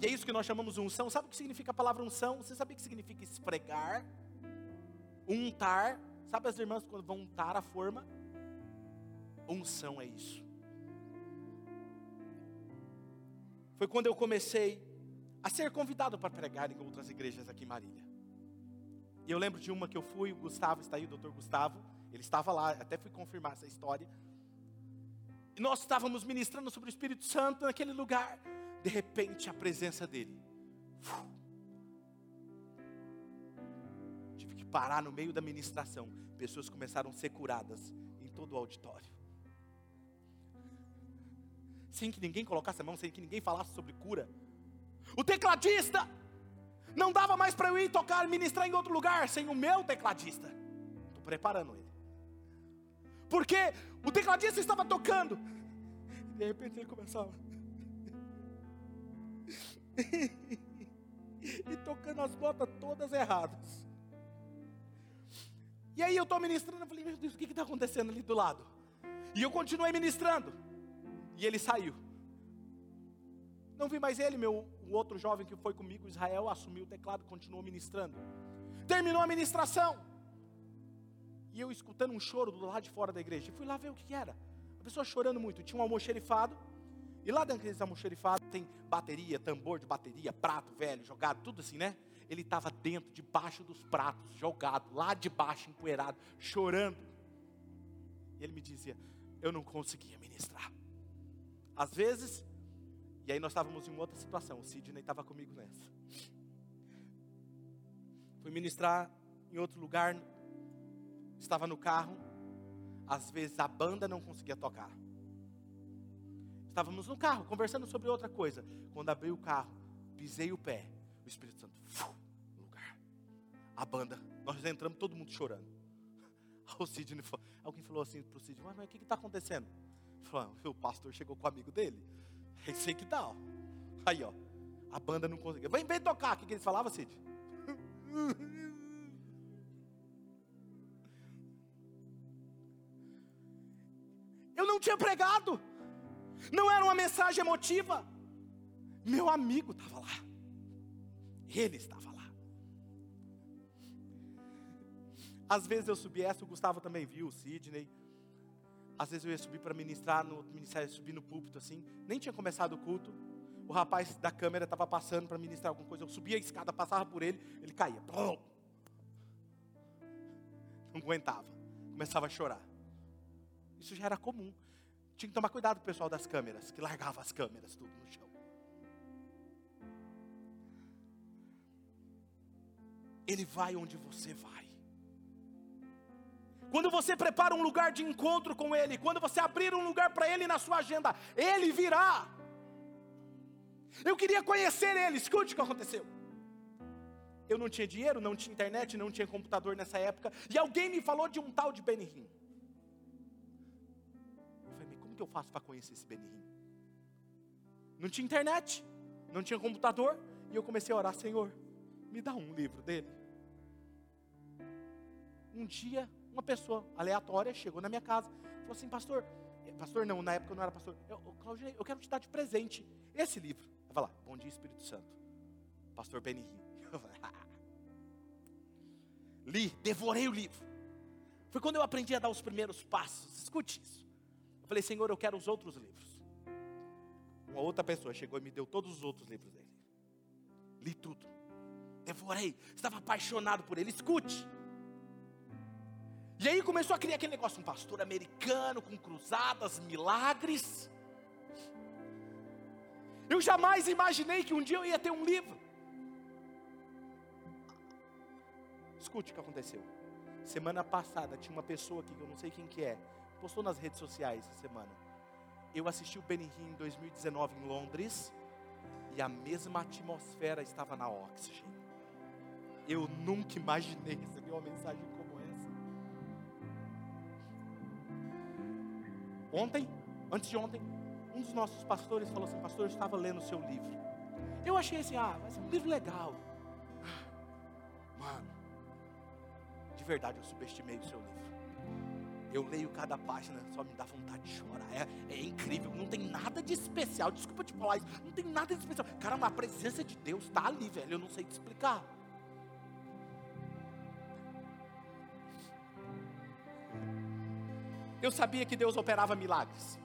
E é isso que nós chamamos unção. Sabe o que significa a palavra unção? Você sabe o que significa esfregar? Untar. Sabe as irmãs quando vão untar a forma? Unção é isso. Foi quando eu comecei a ser convidado para pregar em outras igrejas aqui em Marília. E eu lembro de uma que eu fui, o Gustavo está aí, o doutor Gustavo, ele estava lá, até fui confirmar essa história. E nós estávamos ministrando sobre o Espírito Santo naquele lugar. De repente, a presença dele. Tive que parar no meio da ministração. Pessoas começaram a ser curadas em todo o auditório. Sem que ninguém colocasse a mão, sem que ninguém falasse sobre cura. O tecladista não dava mais para eu ir tocar, ministrar em outro lugar sem o meu tecladista. Estou preparando ele. Porque o tecladista estava tocando. De repente ele começava. e tocando as notas todas erradas. E aí eu estou ministrando, eu falei, meu Deus, o que está acontecendo ali do lado? E eu continuei ministrando. E ele saiu. Não vi mais ele, meu o outro jovem que foi comigo, Israel, assumiu o teclado, continuou ministrando. Terminou a ministração. E eu escutando um choro do lado de fora da igreja. Fui lá ver o que era. A pessoa chorando muito. Tinha um almoxerifado. E lá dentro daqueles almoxerifados tem bateria, tambor de bateria, prato velho, jogado, tudo assim, né? Ele estava dentro, debaixo dos pratos, jogado, lá debaixo, empoeirado, chorando. E ele me dizia: Eu não conseguia ministrar. Às vezes, e aí nós estávamos em outra situação, o Sidney estava comigo nessa. Fui ministrar em outro lugar, estava no carro, às vezes a banda não conseguia tocar. Estávamos no carro, conversando sobre outra coisa. Quando abri o carro, pisei o pé, o Espírito Santo, no lugar. A banda, nós entramos todo mundo chorando. O Sidney, alguém falou assim para o Sidney, mas, o que está acontecendo? Falou, o pastor chegou com o amigo dele. Aí que ó. Aí, ó. A banda não conseguia. Vem, vem tocar. O que, que eles falavam, Cid? Eu não tinha pregado. Não era uma mensagem emotiva. Meu amigo estava lá. Ele estava lá. Às vezes eu subi essa, o Gustavo também viu, o Sidney. Às vezes eu ia subir para ministrar no ministério, subir no púlpito assim, nem tinha começado o culto. O rapaz da câmera estava passando para ministrar alguma coisa. Eu subia a escada, passava por ele, ele caía. Não aguentava. Começava a chorar. Isso já era comum. Tinha que tomar cuidado o pessoal das câmeras, que largava as câmeras tudo no chão. Ele vai onde você vai. Quando você prepara um lugar de encontro com Ele, quando você abrir um lugar para Ele na sua agenda, Ele virá. Eu queria conhecer Ele, escute o que aconteceu. Eu não tinha dinheiro, não tinha internet, não tinha computador nessa época, e alguém me falou de um tal de Benihim. Eu falei, como que eu faço para conhecer esse Benihim? Não tinha internet, não tinha computador, e eu comecei a orar, Senhor, me dá um livro dele. Um dia uma pessoa aleatória chegou na minha casa, falou assim, pastor, eh, pastor não, na época eu não era pastor, eu, Claudinei, eu quero te dar de presente esse livro. Eu falei, bom dia Espírito Santo, pastor falei, ah. Li, devorei o livro. Foi quando eu aprendi a dar os primeiros passos, escute isso. Eu falei, Senhor, eu quero os outros livros. Uma outra pessoa chegou e me deu todos os outros livros dele. Li tudo, devorei, estava apaixonado por ele. Escute, e aí começou a criar aquele negócio, um pastor americano com cruzadas, milagres. Eu jamais imaginei que um dia eu ia ter um livro. Escute o que aconteceu. Semana passada tinha uma pessoa aqui que eu não sei quem que é, postou nas redes sociais essa semana. Eu assisti o Benny Hinn em 2019 em Londres e a mesma atmosfera estava na Oxygen. Eu nunca imaginei receber uma mensagem Ontem, antes de ontem, um dos nossos pastores falou assim: Pastor, eu estava lendo o seu livro. Eu achei assim: Ah, vai ser um livro legal. Mano, de verdade eu subestimei o seu livro. Eu leio cada página, só me dá vontade de chorar. É, é, incrível, não tem nada de especial. Desculpa te falar isso, não tem nada de especial. Cara, a presença de Deus está ali, velho. Eu não sei te explicar. Eu sabia que Deus operava milagres,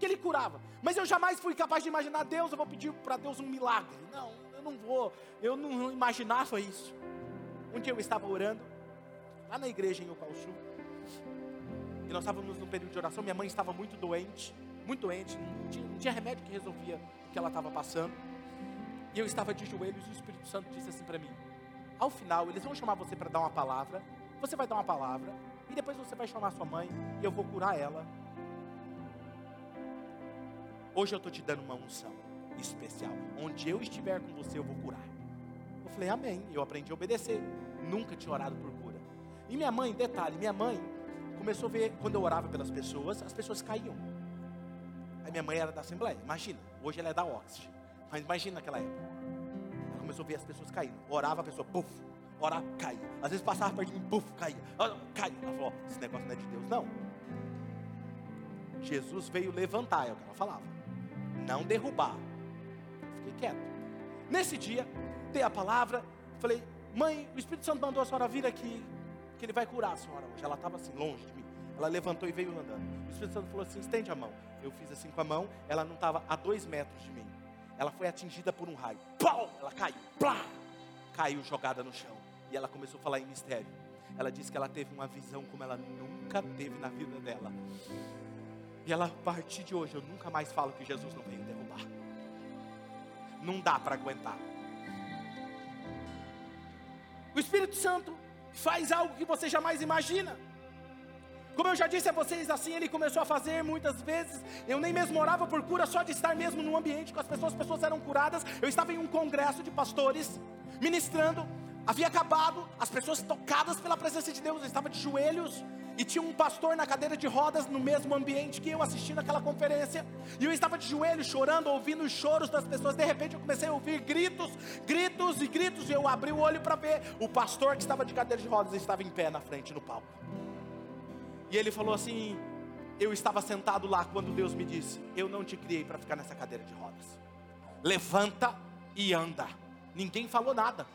que Ele curava, mas eu jamais fui capaz de imaginar Deus, eu vou pedir para Deus um milagre. Não, eu não vou, eu não imaginava isso. Um dia eu estava orando, lá na igreja em Opalchu, e nós estávamos num período de oração, minha mãe estava muito doente, muito doente, não tinha, não tinha remédio que resolvia o que ela estava passando. E eu estava de joelhos e o Espírito Santo disse assim para mim: Ao final, eles vão chamar você para dar uma palavra, você vai dar uma palavra, e depois você vai chamar sua mãe e eu vou curar ela. Hoje eu estou te dando uma unção especial. Onde eu estiver com você, eu vou curar. Eu falei, amém. Eu aprendi a obedecer. Nunca tinha orado por cura. E minha mãe, detalhe, minha mãe começou a ver, quando eu orava pelas pessoas, as pessoas caíam. Aí minha mãe era da Assembleia, imagina. Hoje ela é da Oxford. Mas imagina naquela época. Ela começou a ver as pessoas caindo. Orava a pessoa, puf, orava, caía. Às vezes passava perto de mim, puf, caía. Caía. Ela falou, esse negócio não é de Deus, não. Jesus veio levantar, é o que ela falava. Não derrubar. Fiquei quieto. Nesse dia, dei a palavra, falei, mãe, o Espírito Santo mandou a senhora vir aqui, que ele vai curar a senhora hoje. Ela estava assim, longe de mim. Ela levantou e veio andando. O Espírito Santo falou assim: estende a mão. Eu fiz assim com a mão, ela não estava a dois metros de mim. Ela foi atingida por um raio. Pau! Ela caiu. Plá! Caiu jogada no chão. E ela começou a falar em mistério. Ela disse que ela teve uma visão como ela nunca teve na vida dela. E ela, a partir de hoje, eu nunca mais falo que Jesus não veio derrubar. Não dá para aguentar. O Espírito Santo faz algo que você jamais imagina. Como eu já disse a vocês, assim ele começou a fazer muitas vezes. Eu nem mesmo orava por cura, só de estar mesmo num ambiente com as pessoas, as pessoas eram curadas. Eu estava em um congresso de pastores, ministrando. Havia acabado, as pessoas tocadas pela presença de Deus, eu estava de joelhos, e tinha um pastor na cadeira de rodas no mesmo ambiente que eu assistindo aquela conferência, e eu estava de joelhos chorando, ouvindo os choros das pessoas. De repente eu comecei a ouvir gritos, gritos e gritos, e eu abri o olho para ver o pastor que estava de cadeira de rodas estava em pé na frente no palco. E ele falou assim: Eu estava sentado lá quando Deus me disse: Eu não te criei para ficar nessa cadeira de rodas. Levanta e anda. Ninguém falou nada.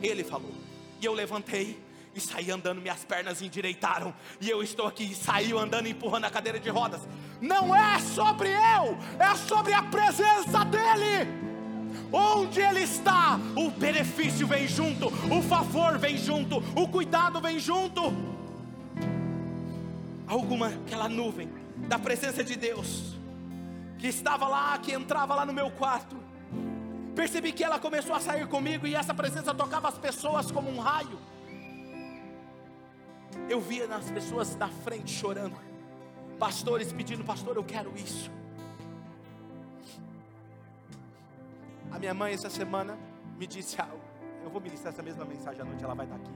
Ele falou. E eu levantei e saí andando, minhas pernas endireitaram. E eu estou aqui saí andando empurrando a cadeira de rodas. Não é sobre eu, é sobre a presença dEle. Onde Ele está, o benefício vem junto, o favor vem junto, o cuidado vem junto alguma aquela nuvem da presença de Deus que estava lá, que entrava lá no meu quarto. Percebi que ela começou a sair comigo e essa presença tocava as pessoas como um raio. Eu via nas pessoas na frente chorando, pastores pedindo, pastor, eu quero isso. A minha mãe essa semana me disse algo. Eu vou ministrar essa mesma mensagem à noite, ela vai estar aqui.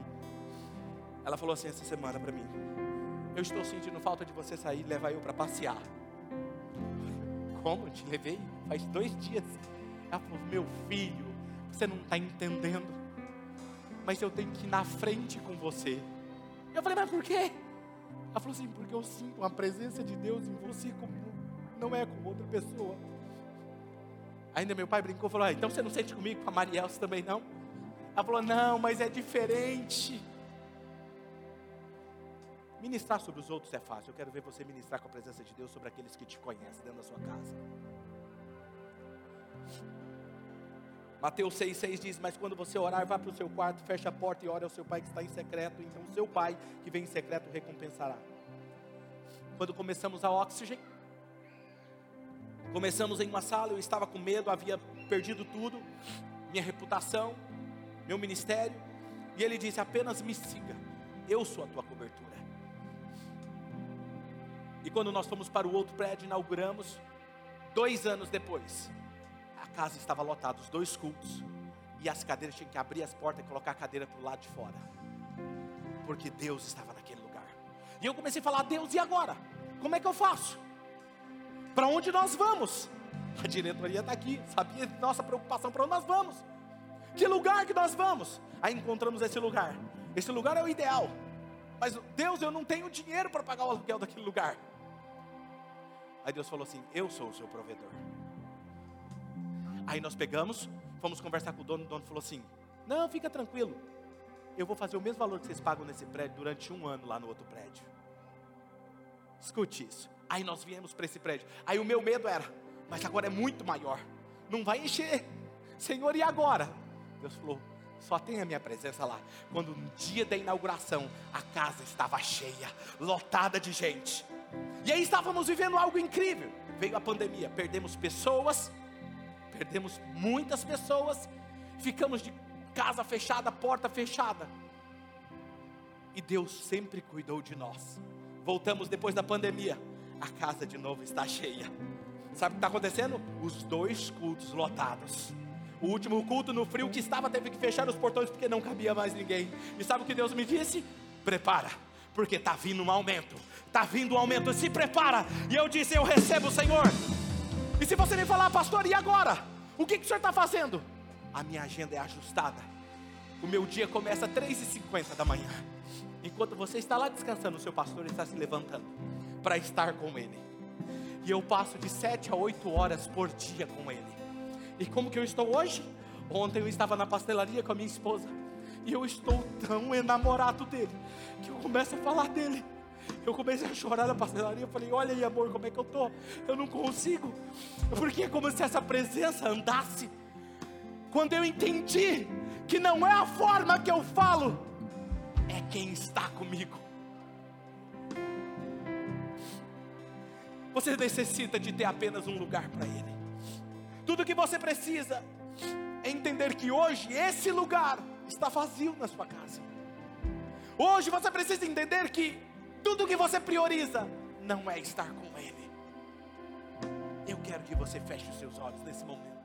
Ela falou assim essa semana para mim: eu estou sentindo falta de você sair e levar eu para passear. Como? Te levei faz dois dias. Ela falou: Meu filho, você não está entendendo. Mas eu tenho que ir na frente com você. Eu falei: Mas por quê? Ela falou assim: Porque eu sinto a presença de Deus em você como não é com outra pessoa. Ainda meu pai brincou e falou: ah, Então você não sente comigo, com a Marielce também não? Ela falou: Não, mas é diferente. Ministrar sobre os outros é fácil. Eu quero ver você ministrar com a presença de Deus sobre aqueles que te conhecem dentro da sua casa. Mateus 6,6 diz: Mas quando você orar, vá para o seu quarto, feche a porta e ore ao seu pai que está em secreto. Então, o seu pai que vem em secreto recompensará. Quando começamos a oxigênio, começamos em uma sala. Eu estava com medo, havia perdido tudo, minha reputação, meu ministério. E ele disse: Apenas me siga, eu sou a tua cobertura. E quando nós fomos para o outro prédio, inauguramos, dois anos depois, casa estava lotada, os dois cultos, e as cadeiras tinham que abrir as portas e colocar a cadeira para o lado de fora, porque Deus estava naquele lugar. E eu comecei a falar: Deus, e agora? Como é que eu faço? Para onde nós vamos? A diretoria está aqui, sabia nossa preocupação para onde nós vamos. Que lugar que nós vamos? Aí encontramos esse lugar. Esse lugar é o ideal. Mas Deus, eu não tenho dinheiro para pagar o aluguel daquele lugar. Aí Deus falou assim: Eu sou o seu provedor. Aí nós pegamos, fomos conversar com o dono, o dono falou assim: Não, fica tranquilo. Eu vou fazer o mesmo valor que vocês pagam nesse prédio durante um ano lá no outro prédio. Escute isso. Aí nós viemos para esse prédio. Aí o meu medo era, mas agora é muito maior. Não vai encher. Senhor, e agora? Deus falou: só tem a minha presença lá. Quando no dia da inauguração, a casa estava cheia, lotada de gente. E aí estávamos vivendo algo incrível. veio a pandemia, perdemos pessoas, perdemos muitas pessoas, ficamos de casa fechada, porta fechada. E Deus sempre cuidou de nós. Voltamos depois da pandemia, a casa de novo está cheia. Sabe o que está acontecendo? Os dois cultos lotados. O último culto no frio que estava teve que fechar os portões porque não cabia mais ninguém. E sabe o que Deus me disse? Prepara, porque está vindo um aumento. Está vindo um aumento, se prepara. E eu disse: Eu recebo, Senhor. E se você me falar, pastor, e agora? O que, que o senhor está fazendo? A minha agenda é ajustada. O meu dia começa às 3h50 da manhã. Enquanto você está lá descansando, o seu pastor está se levantando para estar com ele. E eu passo de 7 a 8 horas por dia com ele. E como que eu estou hoje? Ontem eu estava na pastelaria com a minha esposa. E eu estou tão enamorado dele que eu começo a falar dele. Eu comecei a chorar na pastelaria. Eu falei: Olha aí, amor, como é que eu tô? Eu não consigo. Porque é como se essa presença andasse. Quando eu entendi que não é a forma que eu falo, é quem está comigo. Você necessita de ter apenas um lugar para Ele. Tudo que você precisa é entender que hoje esse lugar está vazio na sua casa. Hoje você precisa entender que tudo que você prioriza não é estar com Ele. Eu quero que você feche os seus olhos nesse momento.